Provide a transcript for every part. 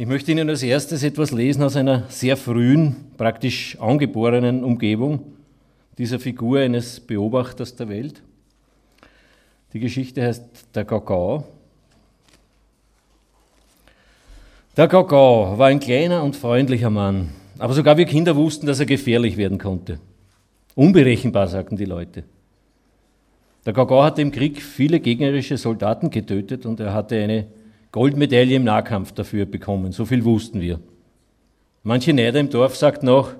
Ich möchte Ihnen als erstes etwas lesen aus einer sehr frühen, praktisch angeborenen Umgebung dieser Figur eines Beobachters der Welt. Die Geschichte heißt Der Gagau. Der Gagau war ein kleiner und freundlicher Mann, aber sogar wir Kinder wussten, dass er gefährlich werden konnte. Unberechenbar, sagten die Leute. Der Gagau hatte im Krieg viele gegnerische Soldaten getötet und er hatte eine Goldmedaille im Nahkampf dafür bekommen, so viel wussten wir. Manche Neider im Dorf sagten auch,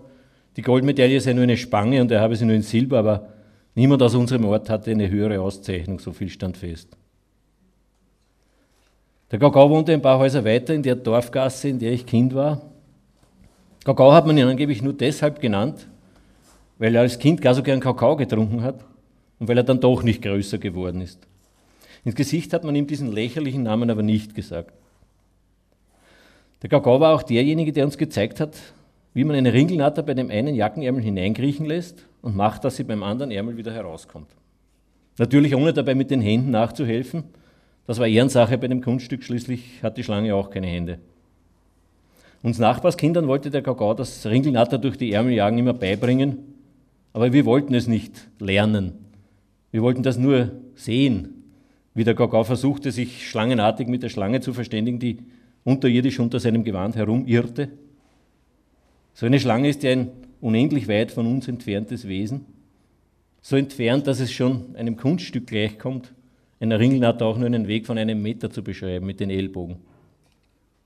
die Goldmedaille sei nur eine Spange und er habe sie nur in Silber, aber niemand aus unserem Ort hatte eine höhere Auszeichnung, so viel stand fest. Der Gagau wohnte ein paar Häuser weiter in der Dorfgasse, in der ich Kind war. Gagau hat man ihn angeblich nur deshalb genannt, weil er als Kind gar so gern Kakao getrunken hat und weil er dann doch nicht größer geworden ist. Ins Gesicht hat man ihm diesen lächerlichen Namen aber nicht gesagt. Der Gagau war auch derjenige, der uns gezeigt hat, wie man eine Ringelnatter bei dem einen Jackenärmel hineinkriechen lässt und macht, dass sie beim anderen Ärmel wieder herauskommt. Natürlich ohne dabei mit den Händen nachzuhelfen. Das war Ehrensache bei dem Kunststück, schließlich hat die Schlange auch keine Hände. Uns Nachbarskindern wollte der Gagau das Ringelnatter durch die Ärmeljagen immer beibringen, aber wir wollten es nicht lernen. Wir wollten das nur sehen, wie der Gagau versuchte, sich schlangenartig mit der Schlange zu verständigen, die unterirdisch unter seinem Gewand herumirrte. So eine Schlange ist ja ein unendlich weit von uns entferntes Wesen, so entfernt, dass es schon einem Kunststück gleichkommt, einer Ringelnatter auch nur einen Weg von einem Meter zu beschreiben mit den Ellbogen.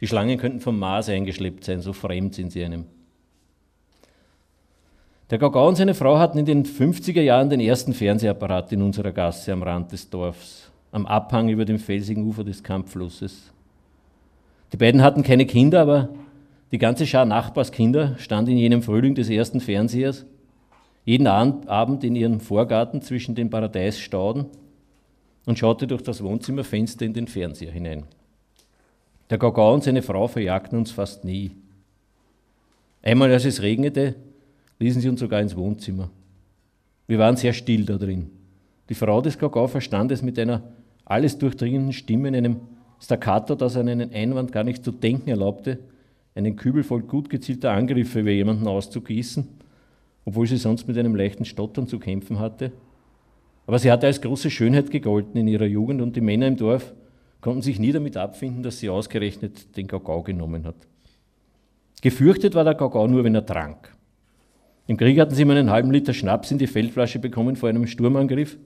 Die Schlangen könnten vom Mars eingeschleppt sein, so fremd sind sie einem. Der Gagau und seine Frau hatten in den 50er Jahren den ersten Fernsehapparat in unserer Gasse am Rand des Dorfs am Abhang über dem felsigen Ufer des Kampfflusses. Die beiden hatten keine Kinder, aber die ganze Schar Nachbarskinder stand in jenem Frühling des ersten Fernsehers jeden Abend in ihrem Vorgarten zwischen den Paradeisstauden und schaute durch das Wohnzimmerfenster in den Fernseher hinein. Der Gagau und seine Frau verjagten uns fast nie. Einmal, als es regnete, ließen sie uns sogar ins Wohnzimmer. Wir waren sehr still da drin. Die Frau des Gagau verstand es mit einer alles durchdringenden Stimme in einem Staccato, das an einen Einwand gar nicht zu denken erlaubte, einen Kübel voll gut gezielter Angriffe über jemanden auszugießen, obwohl sie sonst mit einem leichten Stottern zu kämpfen hatte. Aber sie hatte als große Schönheit gegolten in ihrer Jugend und die Männer im Dorf konnten sich nie damit abfinden, dass sie ausgerechnet den Gagau genommen hat. Gefürchtet war der Gagau nur, wenn er trank. Im Krieg hatten sie ihm einen halben Liter Schnaps in die Feldflasche bekommen vor einem Sturmangriff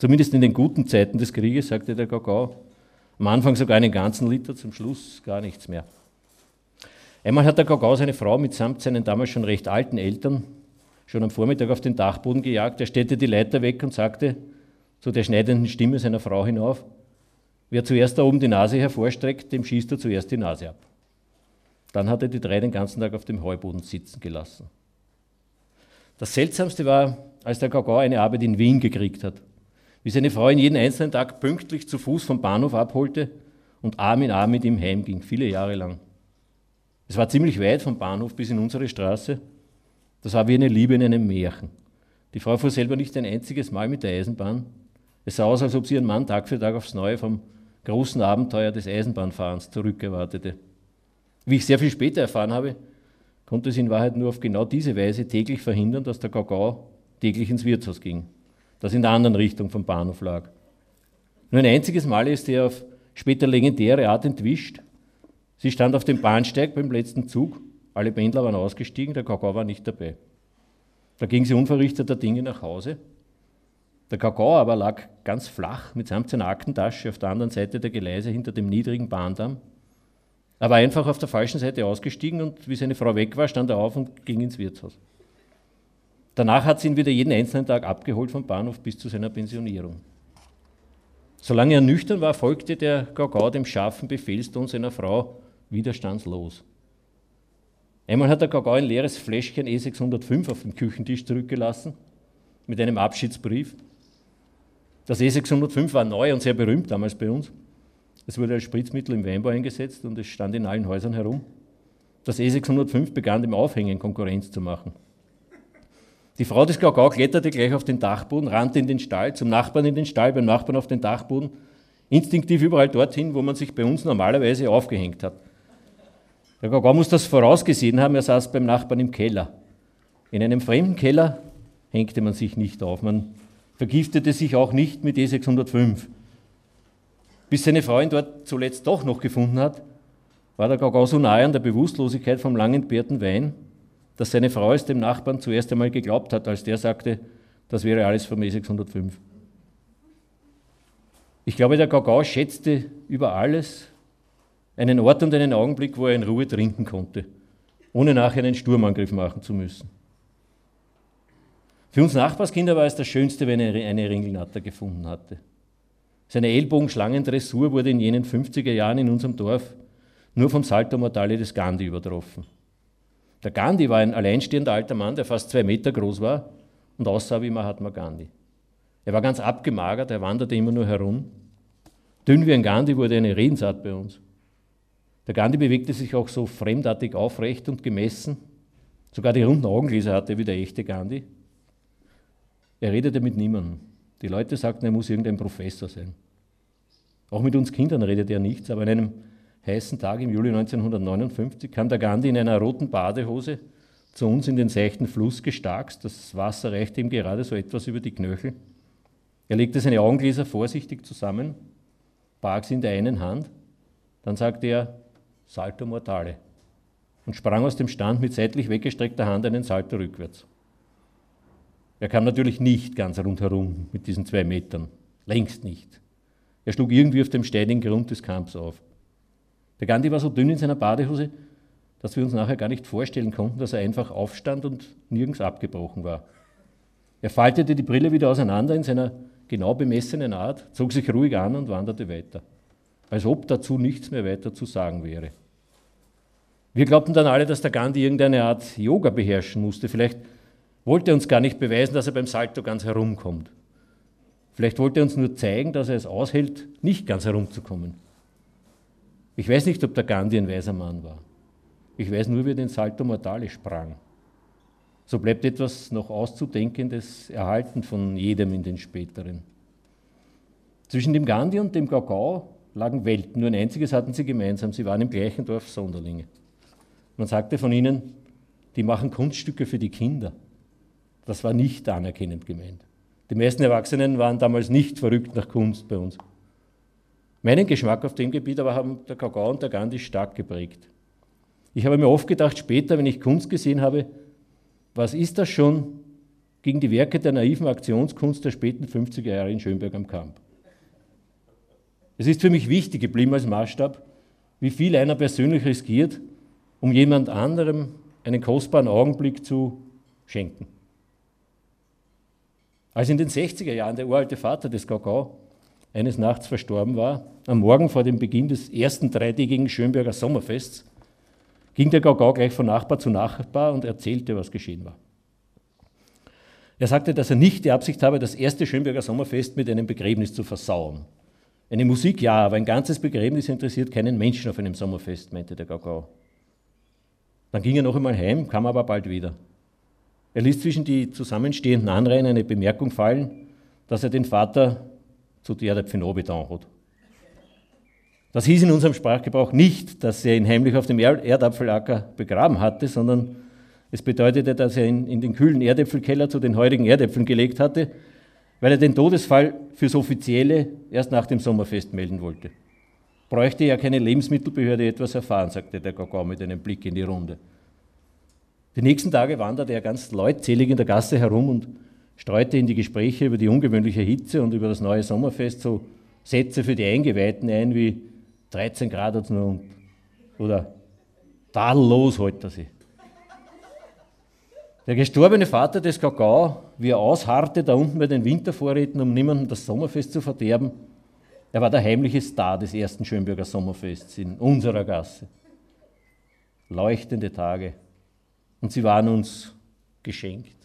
Zumindest in den guten Zeiten des Krieges, sagte der Gagau. Am Anfang sogar einen ganzen Liter, zum Schluss gar nichts mehr. Einmal hat der Gagau seine Frau mitsamt seinen damals schon recht alten Eltern schon am Vormittag auf den Dachboden gejagt. Er stellte die Leiter weg und sagte zu der schneidenden Stimme seiner Frau hinauf, wer zuerst da oben die Nase hervorstreckt, dem schießt er zuerst die Nase ab. Dann hat er die drei den ganzen Tag auf dem Heuboden sitzen gelassen. Das Seltsamste war, als der Gagau eine Arbeit in Wien gekriegt hat wie seine Frau ihn jeden einzelnen Tag pünktlich zu Fuß vom Bahnhof abholte und Arm in Arm mit ihm heimging, viele Jahre lang. Es war ziemlich weit vom Bahnhof bis in unsere Straße. Das war wie eine Liebe in einem Märchen. Die Frau fuhr selber nicht ein einziges Mal mit der Eisenbahn. Es sah aus, als ob sie ihren Mann Tag für Tag aufs Neue vom großen Abenteuer des Eisenbahnfahrens zurückerwartete. Wie ich sehr viel später erfahren habe, konnte sie in Wahrheit nur auf genau diese Weise täglich verhindern, dass der Gagau täglich ins Wirtshaus ging das in der anderen Richtung vom Bahnhof lag. Nur ein einziges Mal ist er auf später legendäre Art entwischt. Sie stand auf dem Bahnsteig beim letzten Zug, alle Pendler waren ausgestiegen, der Kakao war nicht dabei. Da ging sie unverrichteter Dinge nach Hause. Der Kakao aber lag ganz flach mitsamt seiner Aktentasche auf der anderen Seite der Gleise hinter dem niedrigen Bahndamm. Er war einfach auf der falschen Seite ausgestiegen und wie seine Frau weg war, stand er auf und ging ins Wirtshaus. Danach hat sie ihn wieder jeden einzelnen Tag abgeholt vom Bahnhof bis zu seiner Pensionierung. Solange er nüchtern war, folgte der Gagau dem scharfen Befehlston seiner Frau widerstandslos. Einmal hat der Gagau ein leeres Fläschchen E605 auf dem Küchentisch zurückgelassen, mit einem Abschiedsbrief. Das E605 war neu und sehr berühmt damals bei uns. Es wurde als Spritzmittel im Weinbau eingesetzt und es stand in allen Häusern herum. Das E605 begann dem Aufhängen Konkurrenz zu machen. Die Frau des Gagau kletterte gleich auf den Dachboden, rannte in den Stall, zum Nachbarn in den Stall, beim Nachbarn auf den Dachboden, instinktiv überall dorthin, wo man sich bei uns normalerweise aufgehängt hat. Der Gagau muss das vorausgesehen haben, er saß beim Nachbarn im Keller. In einem fremden Keller hängte man sich nicht auf, man vergiftete sich auch nicht mit E605. Bis seine Frau ihn dort zuletzt doch noch gefunden hat, war der Gagau so nahe an der Bewusstlosigkeit vom lang entbehrten Wein, dass seine Frau es dem Nachbarn zuerst einmal geglaubt hat, als der sagte, das wäre alles vom E605. Ich glaube, der Gagau schätzte über alles einen Ort und einen Augenblick, wo er in Ruhe trinken konnte, ohne nachher einen Sturmangriff machen zu müssen. Für uns Nachbarskinder war es das Schönste, wenn er eine Ringelnatter gefunden hatte. Seine Ellbogenschlangendressur wurde in jenen 50er Jahren in unserem Dorf nur vom Salto Mortale des Gandhi übertroffen. Der Gandhi war ein alleinstehender alter Mann, der fast zwei Meter groß war und aussah wie Mahatma Gandhi. Er war ganz abgemagert, er wanderte immer nur herum. Dünn wie ein Gandhi wurde eine Redensart bei uns. Der Gandhi bewegte sich auch so fremdartig aufrecht und gemessen. Sogar die runden Augengläser hatte wie der echte Gandhi. Er redete mit niemandem. Die Leute sagten, er muss irgendein Professor sein. Auch mit uns Kindern redete er nichts, aber an einem heißen Tag im Juli 1959 kam der Gandhi in einer roten Badehose zu uns in den seichten Fluss gestarkst. Das Wasser reichte ihm gerade so etwas über die Knöchel. Er legte seine Augengläser vorsichtig zusammen, barg sie in der einen Hand, dann sagte er Salto Mortale und sprang aus dem Stand mit seitlich weggestreckter Hand einen Salto rückwärts. Er kam natürlich nicht ganz rundherum mit diesen zwei Metern, längst nicht. Er schlug irgendwie auf dem steinigen Grund des Kamps auf. Der Gandhi war so dünn in seiner Badehose, dass wir uns nachher gar nicht vorstellen konnten, dass er einfach aufstand und nirgends abgebrochen war. Er faltete die Brille wieder auseinander in seiner genau bemessenen Art, zog sich ruhig an und wanderte weiter, als ob dazu nichts mehr weiter zu sagen wäre. Wir glaubten dann alle, dass der Gandhi irgendeine Art Yoga beherrschen musste. Vielleicht wollte er uns gar nicht beweisen, dass er beim Salto ganz herumkommt. Vielleicht wollte er uns nur zeigen, dass er es aushält, nicht ganz herumzukommen. Ich weiß nicht, ob der Gandhi ein weiser Mann war. Ich weiß nur, wie er den Salto Mortale sprang. So bleibt etwas noch Auszudenkendes erhalten von jedem in den späteren. Zwischen dem Gandhi und dem Gagau lagen Welten. Nur ein einziges hatten sie gemeinsam. Sie waren im gleichen Dorf Sonderlinge. Man sagte von ihnen, die machen Kunststücke für die Kinder. Das war nicht anerkennend gemeint. Die meisten Erwachsenen waren damals nicht verrückt nach Kunst bei uns. Meinen Geschmack auf dem Gebiet aber haben der Kakao und der Gandhi stark geprägt. Ich habe mir oft gedacht, später, wenn ich Kunst gesehen habe, was ist das schon gegen die Werke der naiven Aktionskunst der späten 50er Jahre in Schönberg am Kamp? Es ist für mich wichtig geblieben als Maßstab, wie viel einer persönlich riskiert, um jemand anderem einen kostbaren Augenblick zu schenken. Als in den 60er Jahren der uralte Vater des Gagau eines Nachts verstorben war, am Morgen vor dem Beginn des ersten dreitägigen Schönberger Sommerfests, ging der Gagau gleich von Nachbar zu Nachbar und erzählte, was geschehen war. Er sagte, dass er nicht die Absicht habe, das erste Schönberger Sommerfest mit einem Begräbnis zu versauen. Eine Musik ja, aber ein ganzes Begräbnis interessiert keinen Menschen auf einem Sommerfest, meinte der Gagau. Dann ging er noch einmal heim, kam aber bald wieder. Er ließ zwischen die zusammenstehenden Anreihen eine Bemerkung fallen, dass er den Vater zu der der Pfenobeton hat. Das hieß in unserem Sprachgebrauch nicht, dass er ihn heimlich auf dem Erdapfelacker begraben hatte, sondern es bedeutete, dass er ihn in den kühlen Erdäpfelkeller zu den heurigen Erdäpfeln gelegt hatte, weil er den Todesfall fürs Offizielle erst nach dem Sommerfest melden wollte. Bräuchte ja keine Lebensmittelbehörde etwas erfahren, sagte der Gagau mit einem Blick in die Runde. Die nächsten Tage wanderte er ganz leutselig in der Gasse herum und streute in die Gespräche über die ungewöhnliche Hitze und über das neue Sommerfest so Sätze für die Eingeweihten ein wie 13 Grad hat nur oder tadellos hält er sie. Der gestorbene Vater des Kakao, wie er ausharrte da unten bei den Wintervorräten, um niemandem das Sommerfest zu verderben, er war der heimliche Star des ersten Schönberger Sommerfests in unserer Gasse. Leuchtende Tage, und sie waren uns geschenkt.